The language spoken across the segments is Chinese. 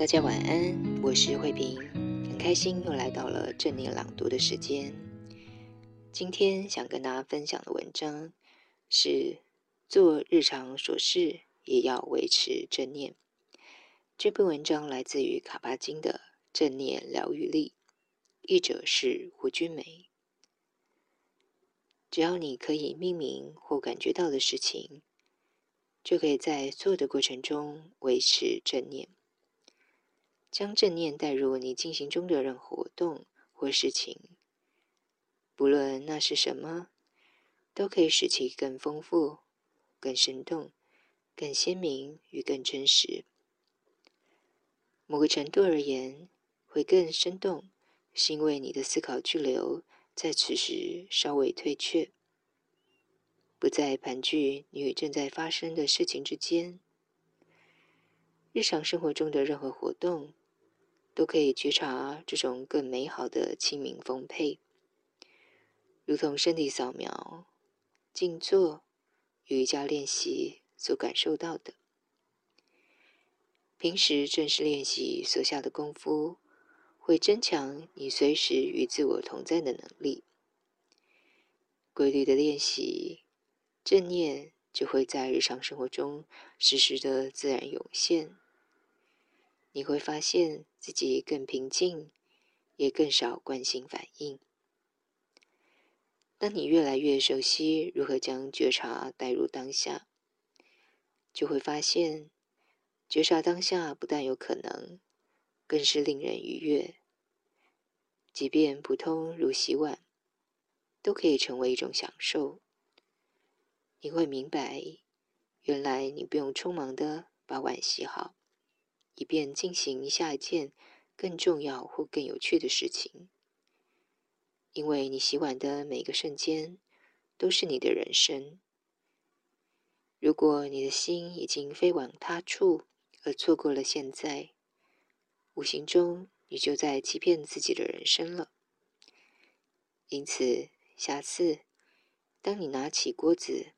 大家晚安，我是慧萍，很开心又来到了正念朗读的时间。今天想跟大家分享的文章是做日常琐事也要维持正念。这篇文章来自于卡巴金的《正念疗愈力》，译者是胡君梅。只要你可以命名或感觉到的事情，就可以在做的过程中维持正念。将正念带入你进行中的任何活动或事情，不论那是什么，都可以使其更丰富、更生动、更鲜明与更真实。某个程度而言，会更生动，是因为你的思考巨流在此时稍微退却，不再盘踞你与正在发生的事情之间。日常生活中的任何活动，都可以觉察这种更美好的清明丰沛，如同身体扫描、静坐、瑜伽练习所感受到的。平时正式练习所下的功夫，会增强你随时与自我同在的能力。规律的练习，正念就会在日常生活中时时的自然涌现。你会发现自己更平静，也更少惯性反应。当你越来越熟悉如何将觉察带入当下，就会发现，觉察当下不但有可能，更是令人愉悦。即便普通如洗碗，都可以成为一种享受。你会明白，原来你不用匆忙的把碗洗好。以便进行下一件更重要或更有趣的事情，因为你洗碗的每个瞬间都是你的人生。如果你的心已经飞往他处，而错过了现在，无形中你就在欺骗自己的人生了。因此，下次当你拿起锅子、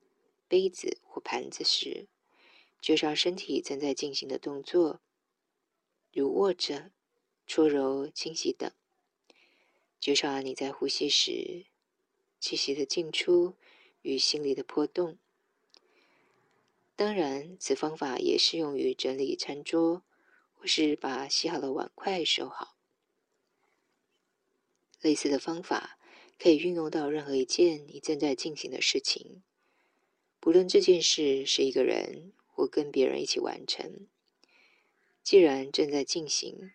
杯子或盘子时，觉察身体正在进行的动作。如握着、搓揉、清洗等，觉察你在呼吸时气息的进出与心里的波动。当然，此方法也适用于整理餐桌，或是把洗好的碗筷收好。类似的方法可以运用到任何一件你正在进行的事情，不论这件事是一个人或跟别人一起完成。既然正在进行，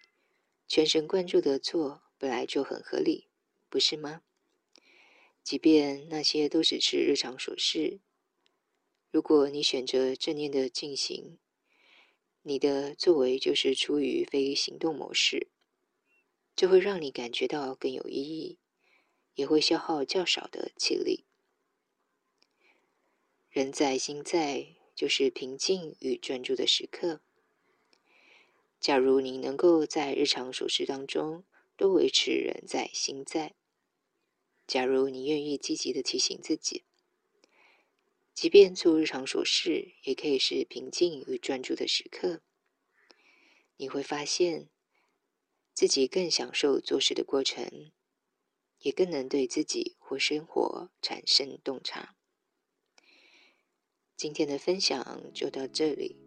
全神贯注的做本来就很合理，不是吗？即便那些都只是日常琐事，如果你选择正念的进行，你的作为就是出于非行动模式，这会让你感觉到更有意义，也会消耗较少的气力。人在心在，就是平静与专注的时刻。假如你能够在日常琐事当中都维持人在心在，假如你愿意积极的提醒自己，即便做日常琐事也可以是平静与专注的时刻，你会发现自己更享受做事的过程，也更能对自己或生活产生洞察。今天的分享就到这里。